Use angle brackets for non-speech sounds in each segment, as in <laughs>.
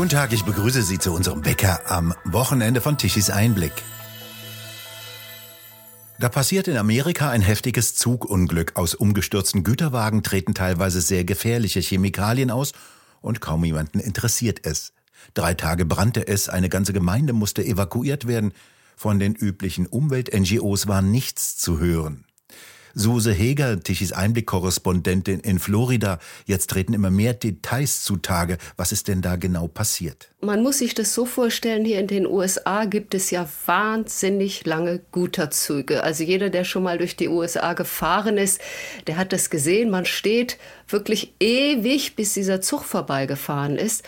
Guten Tag, ich begrüße Sie zu unserem Bäcker am Wochenende von Tichys Einblick. Da passiert in Amerika ein heftiges Zugunglück. Aus umgestürzten Güterwagen treten teilweise sehr gefährliche Chemikalien aus und kaum jemanden interessiert es. Drei Tage brannte es, eine ganze Gemeinde musste evakuiert werden. Von den üblichen Umwelt-NGOs war nichts zu hören. Suse Heger, Tichys Einblick-Korrespondentin in Florida. Jetzt treten immer mehr Details zutage. Was ist denn da genau passiert? Man muss sich das so vorstellen, hier in den USA gibt es ja wahnsinnig lange Güterzüge. Also jeder, der schon mal durch die USA gefahren ist, der hat das gesehen. Man steht wirklich ewig, bis dieser Zug vorbeigefahren ist.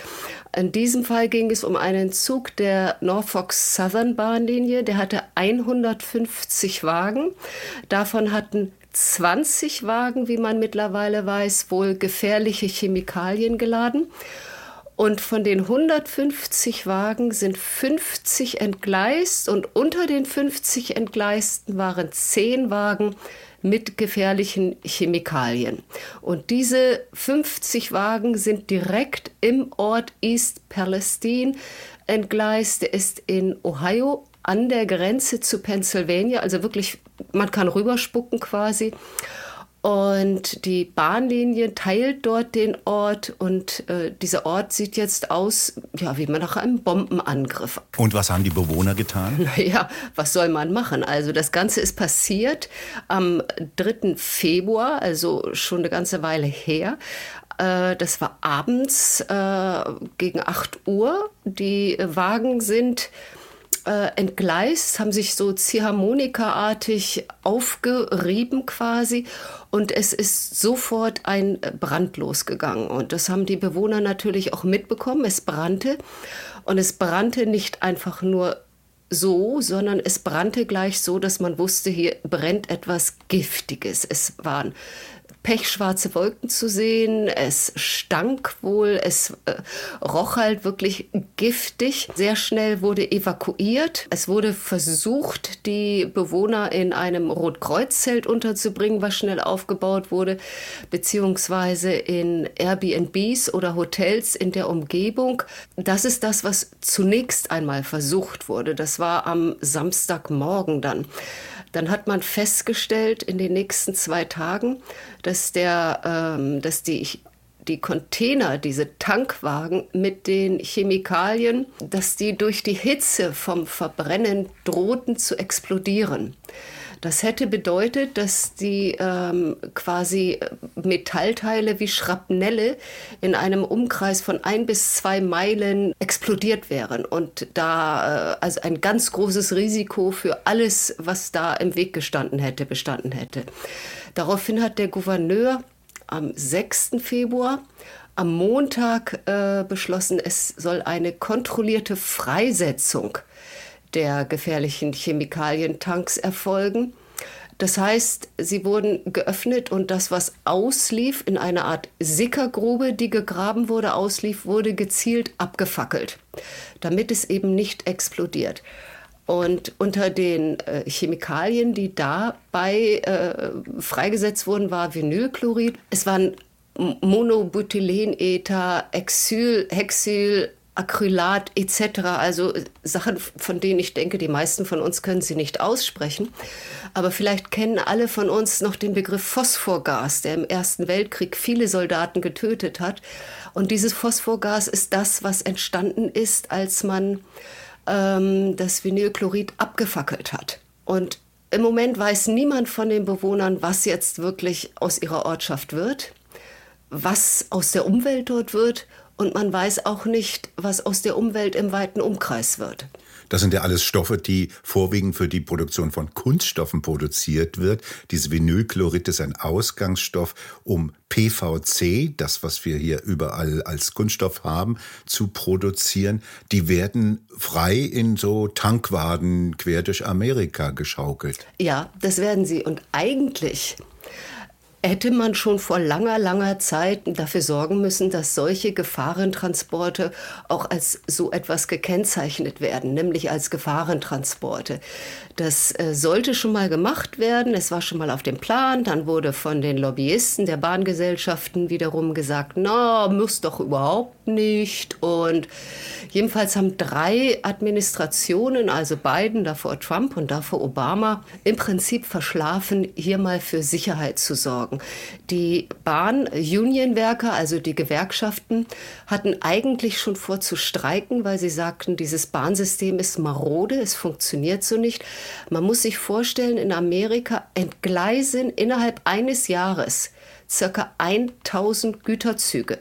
In diesem Fall ging es um einen Zug der Norfolk Southern Bahnlinie. Der hatte 150 Wagen. Davon hatten 20 Wagen, wie man mittlerweile weiß, wohl gefährliche Chemikalien geladen. Und von den 150 Wagen sind 50 entgleist und unter den 50 Entgleisten waren 10 Wagen mit gefährlichen Chemikalien. Und diese 50 Wagen sind direkt im Ort East Palestine entgleist. Der ist in Ohio an der Grenze zu Pennsylvania, also wirklich, man kann rüberspucken quasi. Und die Bahnlinie teilt dort den Ort und äh, dieser Ort sieht jetzt aus, ja, wie man nach einem Bombenangriff. Und was haben die Bewohner getan? <laughs> Naja, was soll man machen? Also das Ganze ist passiert am 3. Februar, also schon eine ganze Weile her. Äh, das war abends äh, gegen 8 Uhr. Die Wagen sind äh, entgleist, haben sich so Ziehharmonika-artig aufgerieben quasi und es ist sofort ein Brand losgegangen und das haben die Bewohner natürlich auch mitbekommen. Es brannte und es brannte nicht einfach nur so, sondern es brannte gleich so, dass man wusste, hier brennt etwas Giftiges. Es waren pechschwarze Wolken zu sehen. Es stank wohl, es äh, roch halt wirklich giftig. Sehr schnell wurde evakuiert. Es wurde versucht, die Bewohner in einem Rotkreuz-Zelt unterzubringen, was schnell aufgebaut wurde, beziehungsweise in Airbnbs oder Hotels in der Umgebung. Das ist das, was zunächst einmal versucht wurde. Das war am Samstagmorgen dann. Dann hat man festgestellt in den nächsten zwei Tagen, dass, der, ähm, dass die, die Container, diese Tankwagen mit den Chemikalien, dass die durch die Hitze vom Verbrennen drohten zu explodieren. Das hätte bedeutet, dass die ähm, quasi Metallteile wie Schrapnelle in einem Umkreis von ein bis zwei Meilen explodiert wären und da äh, also ein ganz großes Risiko für alles, was da im Weg gestanden hätte, bestanden hätte. Daraufhin hat der Gouverneur am 6. Februar am Montag äh, beschlossen, es soll eine kontrollierte Freisetzung der gefährlichen Chemikalientanks erfolgen. Das heißt, sie wurden geöffnet und das, was auslief, in einer Art Sickergrube, die gegraben wurde, auslief, wurde gezielt abgefackelt, damit es eben nicht explodiert. Und unter den äh, Chemikalien, die dabei äh, freigesetzt wurden, war Vinylchlorid. Es waren Monobutylenether, Exyl, Hexyl, Acrylat etc. Also äh, Sachen, von denen ich denke, die meisten von uns können sie nicht aussprechen. Aber vielleicht kennen alle von uns noch den Begriff Phosphorgas, der im Ersten Weltkrieg viele Soldaten getötet hat. Und dieses Phosphorgas ist das, was entstanden ist, als man ähm, das Vinylchlorid abgefackelt hat. Und im Moment weiß niemand von den Bewohnern, was jetzt wirklich aus ihrer Ortschaft wird, was aus der Umwelt dort wird und man weiß auch nicht, was aus der Umwelt im weiten Umkreis wird. Das sind ja alles Stoffe, die vorwiegend für die Produktion von Kunststoffen produziert wird. Dieses Vinylchlorid ist ein Ausgangsstoff, um PVC, das was wir hier überall als Kunststoff haben, zu produzieren. Die werden frei in so Tankwaden quer durch Amerika geschaukelt. Ja, das werden sie. Und eigentlich hätte man schon vor langer, langer Zeit dafür sorgen müssen, dass solche Gefahrentransporte auch als so etwas gekennzeichnet werden, nämlich als Gefahrentransporte. Das äh, sollte schon mal gemacht werden, es war schon mal auf dem Plan, dann wurde von den Lobbyisten der Bahngesellschaften wiederum gesagt, na, muss doch überhaupt nicht. Und jedenfalls haben drei Administrationen, also Biden, davor Trump und davor Obama, im Prinzip verschlafen, hier mal für Sicherheit zu sorgen. Die Bahn-Unionwerker, also die Gewerkschaften, hatten eigentlich schon vor zu streiken, weil sie sagten, dieses Bahnsystem ist marode, es funktioniert so nicht. Man muss sich vorstellen, in Amerika entgleisen innerhalb eines Jahres circa 1000 Güterzüge.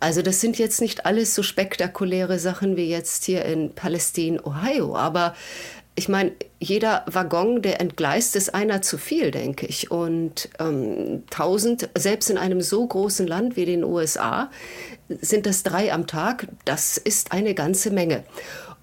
Also das sind jetzt nicht alles so spektakuläre Sachen wie jetzt hier in Palästina, Ohio, aber ich meine, jeder Waggon, der entgleist, ist einer zu viel, denke ich. Und ähm, 1000, selbst in einem so großen Land wie den USA, sind das drei am Tag. Das ist eine ganze Menge.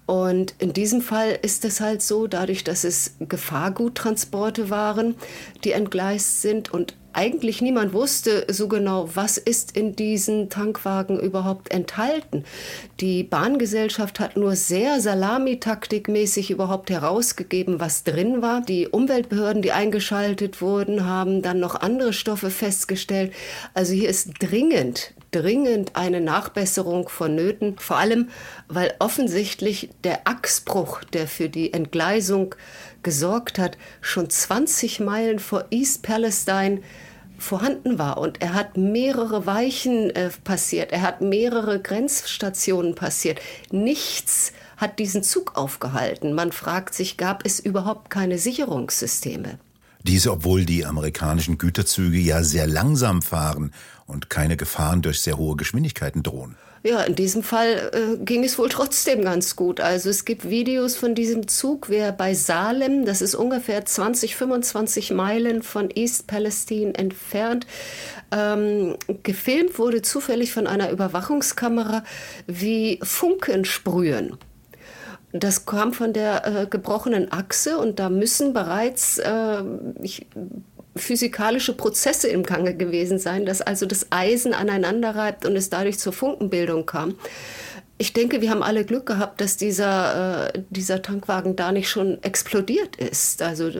Und in diesem Fall ist es halt so, dadurch, dass es Gefahrguttransporte waren, die entgleist sind und eigentlich niemand wusste so genau, was ist in diesen Tankwagen überhaupt enthalten. Die Bahngesellschaft hat nur sehr salamitaktikmäßig überhaupt herausgegeben, was drin war. Die Umweltbehörden, die eingeschaltet wurden, haben dann noch andere Stoffe festgestellt. Also hier ist dringend dringend eine Nachbesserung vonnöten, vor allem weil offensichtlich der Achsbruch, der für die Entgleisung gesorgt hat, schon 20 Meilen vor East Palestine vorhanden war. Und er hat mehrere Weichen äh, passiert, er hat mehrere Grenzstationen passiert. Nichts hat diesen Zug aufgehalten. Man fragt sich, gab es überhaupt keine Sicherungssysteme? Diese, obwohl die amerikanischen Güterzüge ja sehr langsam fahren und keine Gefahren durch sehr hohe Geschwindigkeiten drohen. Ja, in diesem Fall äh, ging es wohl trotzdem ganz gut. Also es gibt Videos von diesem Zug, wer bei Salem, das ist ungefähr 20, 25 Meilen von East Palestine entfernt, ähm, gefilmt wurde zufällig von einer Überwachungskamera, wie Funken sprühen. Das kam von der äh, gebrochenen Achse und da müssen bereits äh, ich, physikalische Prozesse im Gange gewesen sein, dass also das Eisen aneinander reibt und es dadurch zur Funkenbildung kam. Ich denke, wir haben alle Glück gehabt, dass dieser, äh, dieser Tankwagen da nicht schon explodiert ist. Also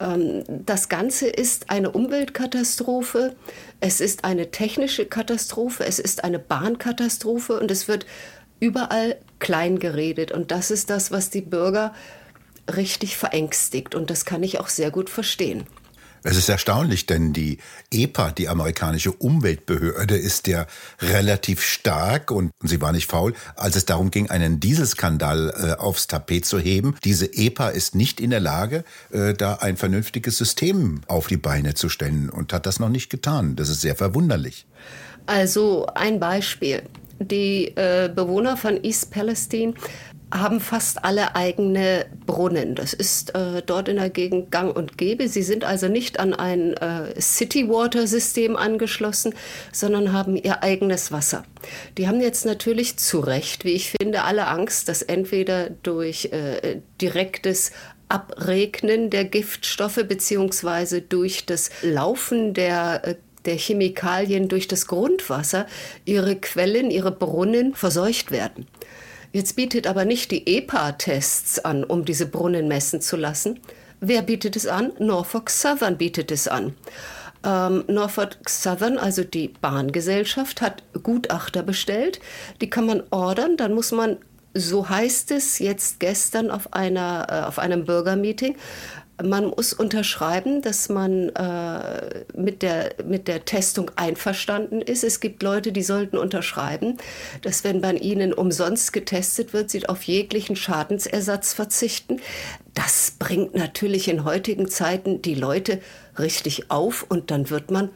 ähm, das Ganze ist eine Umweltkatastrophe, es ist eine technische Katastrophe, es ist eine Bahnkatastrophe und es wird überall klein geredet. Und das ist das, was die Bürger richtig verängstigt. Und das kann ich auch sehr gut verstehen. Es ist erstaunlich, denn die EPA, die amerikanische Umweltbehörde, ist ja relativ stark und sie war nicht faul, als es darum ging, einen Dieselskandal äh, aufs Tapet zu heben. Diese EPA ist nicht in der Lage, äh, da ein vernünftiges System auf die Beine zu stellen und hat das noch nicht getan. Das ist sehr verwunderlich. Also ein Beispiel. Die äh, Bewohner von East Palestine haben fast alle eigene Brunnen. Das ist äh, dort in der Gegend gang und gäbe. Sie sind also nicht an ein äh, City Water System angeschlossen, sondern haben ihr eigenes Wasser. Die haben jetzt natürlich zu Recht, wie ich finde, alle Angst, dass entweder durch äh, direktes Abregnen der Giftstoffe beziehungsweise durch das Laufen der äh, der Chemikalien durch das Grundwasser ihre Quellen, ihre Brunnen verseucht werden. Jetzt bietet aber nicht die EPA-Tests an, um diese Brunnen messen zu lassen. Wer bietet es an? Norfolk Southern bietet es an. Ähm, Norfolk Southern, also die Bahngesellschaft, hat Gutachter bestellt. Die kann man ordern, dann muss man so heißt es jetzt gestern auf, einer, äh, auf einem Bürgermeeting, man muss unterschreiben, dass man äh, mit, der, mit der Testung einverstanden ist. Es gibt Leute, die sollten unterschreiben, dass wenn bei ihnen umsonst getestet wird, sie auf jeglichen Schadensersatz verzichten. Das bringt natürlich in heutigen Zeiten die Leute richtig auf und dann wird man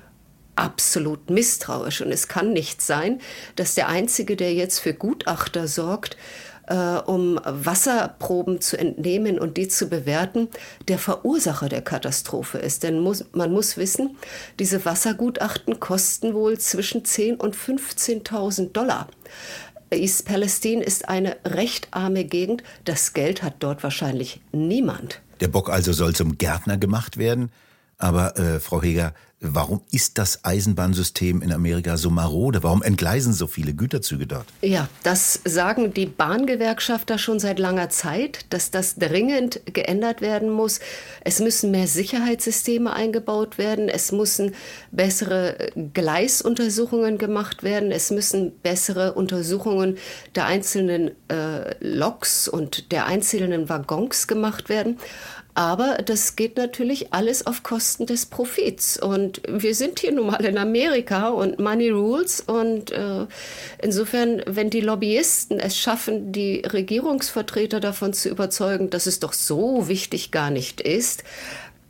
absolut misstrauisch. Und es kann nicht sein, dass der Einzige, der jetzt für Gutachter sorgt, äh, um Wasserproben zu entnehmen und die zu bewerten, der Verursacher der Katastrophe ist. Denn muss, man muss wissen, diese Wassergutachten kosten wohl zwischen 10.000 und 15.000 Dollar. East Palestine ist eine recht arme Gegend. Das Geld hat dort wahrscheinlich niemand. Der Bock also soll zum Gärtner gemacht werden. Aber äh, Frau Heger, Warum ist das Eisenbahnsystem in Amerika so marode? Warum entgleisen so viele Güterzüge dort? Ja, das sagen die Bahngewerkschafter schon seit langer Zeit, dass das dringend geändert werden muss. Es müssen mehr Sicherheitssysteme eingebaut werden. Es müssen bessere Gleisuntersuchungen gemacht werden. Es müssen bessere Untersuchungen der einzelnen äh, Loks und der einzelnen Waggons gemacht werden. Aber das geht natürlich alles auf Kosten des Profits. Und wir sind hier nun mal in Amerika und Money Rules. Und äh, insofern, wenn die Lobbyisten es schaffen, die Regierungsvertreter davon zu überzeugen, dass es doch so wichtig gar nicht ist,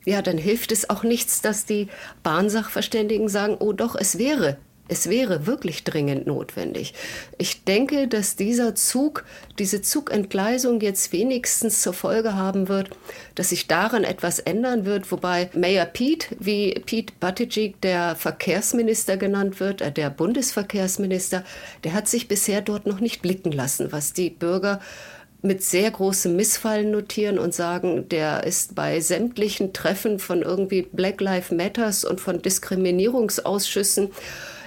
ja, dann hilft es auch nichts, dass die Bahnsachverständigen sagen, oh doch, es wäre es wäre wirklich dringend notwendig. Ich denke, dass dieser Zug, diese Zugentgleisung jetzt wenigstens zur Folge haben wird, dass sich daran etwas ändern wird, wobei Mayor Pete, wie Pete Buttigieg, der Verkehrsminister genannt wird, äh, der Bundesverkehrsminister, der hat sich bisher dort noch nicht blicken lassen, was die Bürger mit sehr großem Missfallen notieren und sagen, der ist bei sämtlichen Treffen von irgendwie Black Lives Matters und von Diskriminierungsausschüssen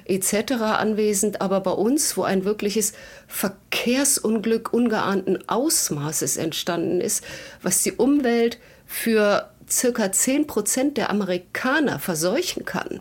etc. anwesend, aber bei uns, wo ein wirkliches Verkehrsunglück ungeahnten Ausmaßes entstanden ist, was die Umwelt für circa 10 Prozent der Amerikaner verseuchen kann,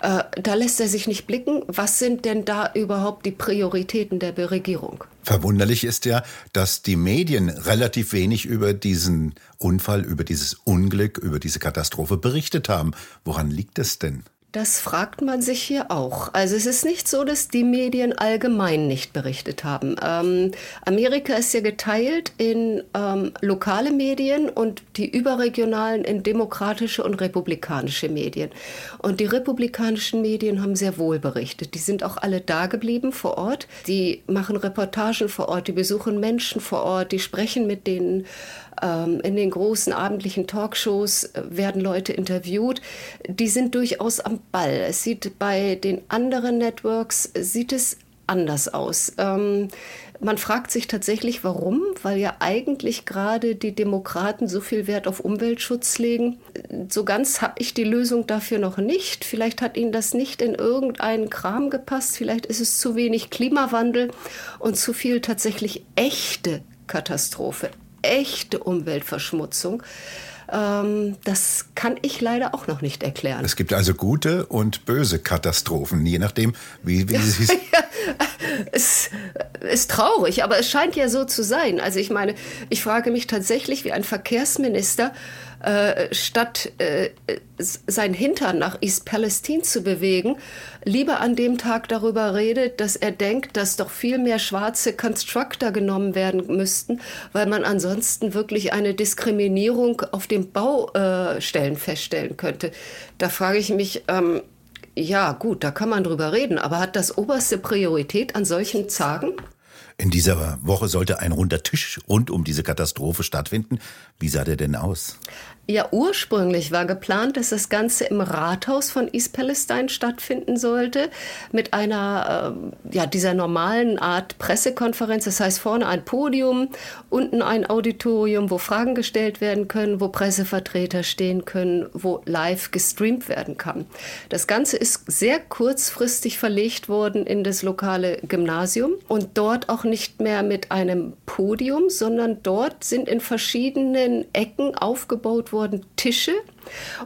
äh, da lässt er sich nicht blicken. Was sind denn da überhaupt die Prioritäten der Regierung? Verwunderlich ist ja, dass die Medien relativ wenig über diesen Unfall, über dieses Unglück, über diese Katastrophe berichtet haben. Woran liegt es denn? Das fragt man sich hier auch. Also es ist nicht so, dass die Medien allgemein nicht berichtet haben. Ähm, Amerika ist ja geteilt in ähm, lokale Medien und die überregionalen in demokratische und republikanische Medien. Und die republikanischen Medien haben sehr wohl berichtet. Die sind auch alle da geblieben vor Ort. Die machen Reportagen vor Ort, die besuchen Menschen vor Ort, die sprechen mit denen. Ähm, in den großen abendlichen Talkshows äh, werden Leute interviewt. Die sind durchaus am Ball. Es sieht bei den anderen Networks, sieht es anders aus. Ähm, man fragt sich tatsächlich, warum, weil ja eigentlich gerade die Demokraten so viel Wert auf Umweltschutz legen. So ganz habe ich die Lösung dafür noch nicht. Vielleicht hat ihnen das nicht in irgendeinen Kram gepasst. Vielleicht ist es zu wenig Klimawandel und zu viel tatsächlich echte Katastrophe, echte Umweltverschmutzung. Ähm, das kann ich leider auch noch nicht erklären. Es gibt also gute und böse Katastrophen, je nachdem, wie, wie sie <laughs> es ist traurig, aber es scheint ja so zu sein. Also ich meine, ich frage mich tatsächlich, wie ein Verkehrsminister äh, statt äh, sein Hintern nach East Palestine zu bewegen, lieber an dem Tag darüber redet, dass er denkt, dass doch viel mehr schwarze Constructor genommen werden müssten, weil man ansonsten wirklich eine Diskriminierung auf den Baustellen feststellen könnte. Da frage ich mich, ähm, ja gut, da kann man drüber reden, aber hat das oberste Priorität an solchen Tagen? In dieser Woche sollte ein runder Tisch rund um diese Katastrophe stattfinden. Wie sah der denn aus? Ja, ursprünglich war geplant, dass das Ganze im Rathaus von East Palestine stattfinden sollte, mit einer, äh, ja, dieser normalen Art Pressekonferenz. Das heißt, vorne ein Podium, unten ein Auditorium, wo Fragen gestellt werden können, wo Pressevertreter stehen können, wo live gestreamt werden kann. Das Ganze ist sehr kurzfristig verlegt worden in das lokale Gymnasium und dort auch nicht mehr mit einem Podium, sondern dort sind in verschiedenen Ecken aufgebaut worden, wurden Tische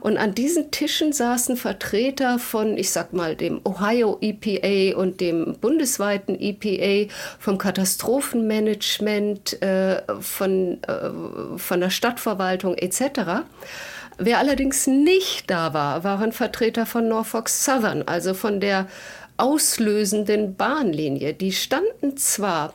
und an diesen Tischen saßen Vertreter von, ich sag mal, dem Ohio EPA und dem bundesweiten EPA, vom Katastrophenmanagement, äh, von, äh, von der Stadtverwaltung etc. Wer allerdings nicht da war, waren Vertreter von Norfolk Southern, also von der auslösenden Bahnlinie. Die standen zwar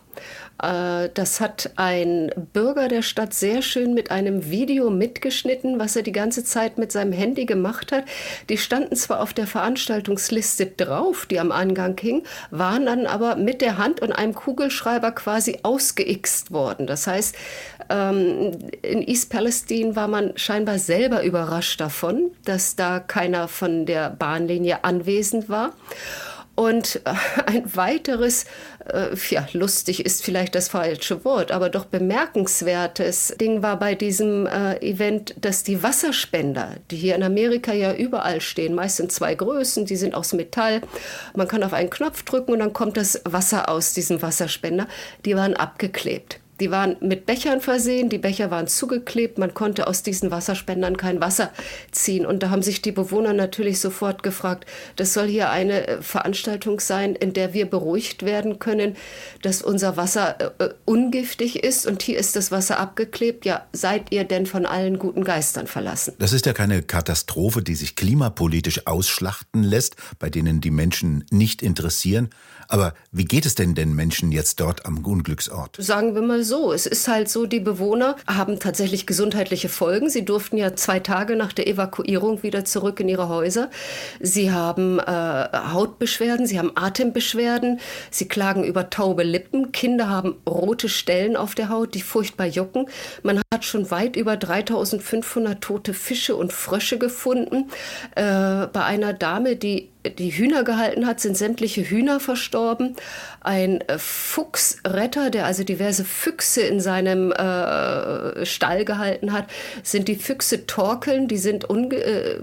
äh, das hat ein Bürger der Stadt sehr schön mit einem Video mitgeschnitten, was er die ganze Zeit mit seinem Handy gemacht hat. Die standen zwar auf der Veranstaltungsliste drauf, die am Angang hing, waren dann aber mit der Hand und einem Kugelschreiber quasi ausgeixt worden. Das heißt, ähm, in East Palestine war man scheinbar selber überrascht davon, dass da keiner von der Bahnlinie anwesend war. Und äh, ein weiteres, äh, ja, lustig ist vielleicht das falsche Wort, aber doch bemerkenswertes Ding war bei diesem äh, Event, dass die Wasserspender, die hier in Amerika ja überall stehen, meist in zwei Größen, die sind aus Metall. Man kann auf einen Knopf drücken und dann kommt das Wasser aus diesem Wasserspender. Die waren abgeklebt. Die waren mit Bechern versehen, die Becher waren zugeklebt, man konnte aus diesen Wasserspendern kein Wasser ziehen. Und da haben sich die Bewohner natürlich sofort gefragt, das soll hier eine äh, Veranstaltung sein, in der wir beruhigt werden können, dass unser Wasser äh, äh, ungiftig ist und hier ist das Wasser abgeklebt. Ja, seid ihr denn von allen guten Geistern verlassen? Das ist ja keine Katastrophe, die sich klimapolitisch ausschlachten lässt, bei denen die Menschen nicht interessieren. Aber wie geht es denn den Menschen jetzt dort am Unglücksort? Sagen wir mal so, es ist halt so, die Bewohner haben tatsächlich gesundheitliche Folgen. Sie durften ja zwei Tage nach der Evakuierung wieder zurück in ihre Häuser. Sie haben äh, Hautbeschwerden, sie haben Atembeschwerden, sie klagen über taube Lippen. Kinder haben rote Stellen auf der Haut, die furchtbar jucken. Man hat schon weit über 3500 tote Fische und Frösche gefunden. Äh, bei einer Dame, die die Hühner gehalten hat, sind sämtliche Hühner verstorben. Ein äh, Fuchsretter, der also diverse Füchse in seinem äh, Stall gehalten hat, sind die Füchse torkeln, die sind unge äh,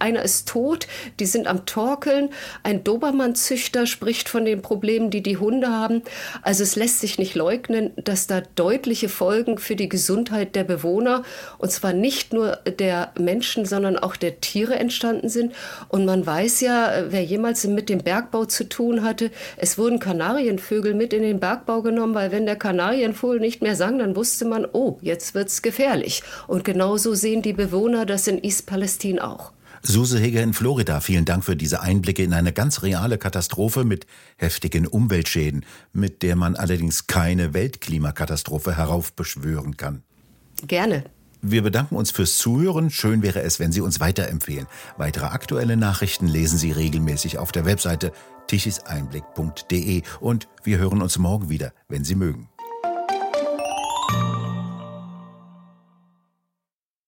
einer ist tot, die sind am Torkeln. Ein Dobermann-Züchter spricht von den Problemen, die die Hunde haben. Also es lässt sich nicht leugnen, dass da deutliche Folgen für die Gesundheit der Bewohner, und zwar nicht nur der Menschen, sondern auch der Tiere entstanden sind. Und man weiß ja, wer jemals mit dem Bergbau zu tun hatte, es wurden Kanarienvögel mit in den Bergbau genommen, weil wenn der Kanarienvogel nicht mehr sang, dann wusste man, oh, jetzt wird's gefährlich. Und genauso sehen die Bewohner das in East Palestine auch. Suse Heger in Florida, vielen Dank für diese Einblicke in eine ganz reale Katastrophe mit heftigen Umweltschäden, mit der man allerdings keine Weltklimakatastrophe heraufbeschwören kann. Gerne. Wir bedanken uns fürs Zuhören. Schön wäre es, wenn Sie uns weiterempfehlen. Weitere aktuelle Nachrichten lesen Sie regelmäßig auf der Webseite tichiseinblick.de und wir hören uns morgen wieder, wenn Sie mögen.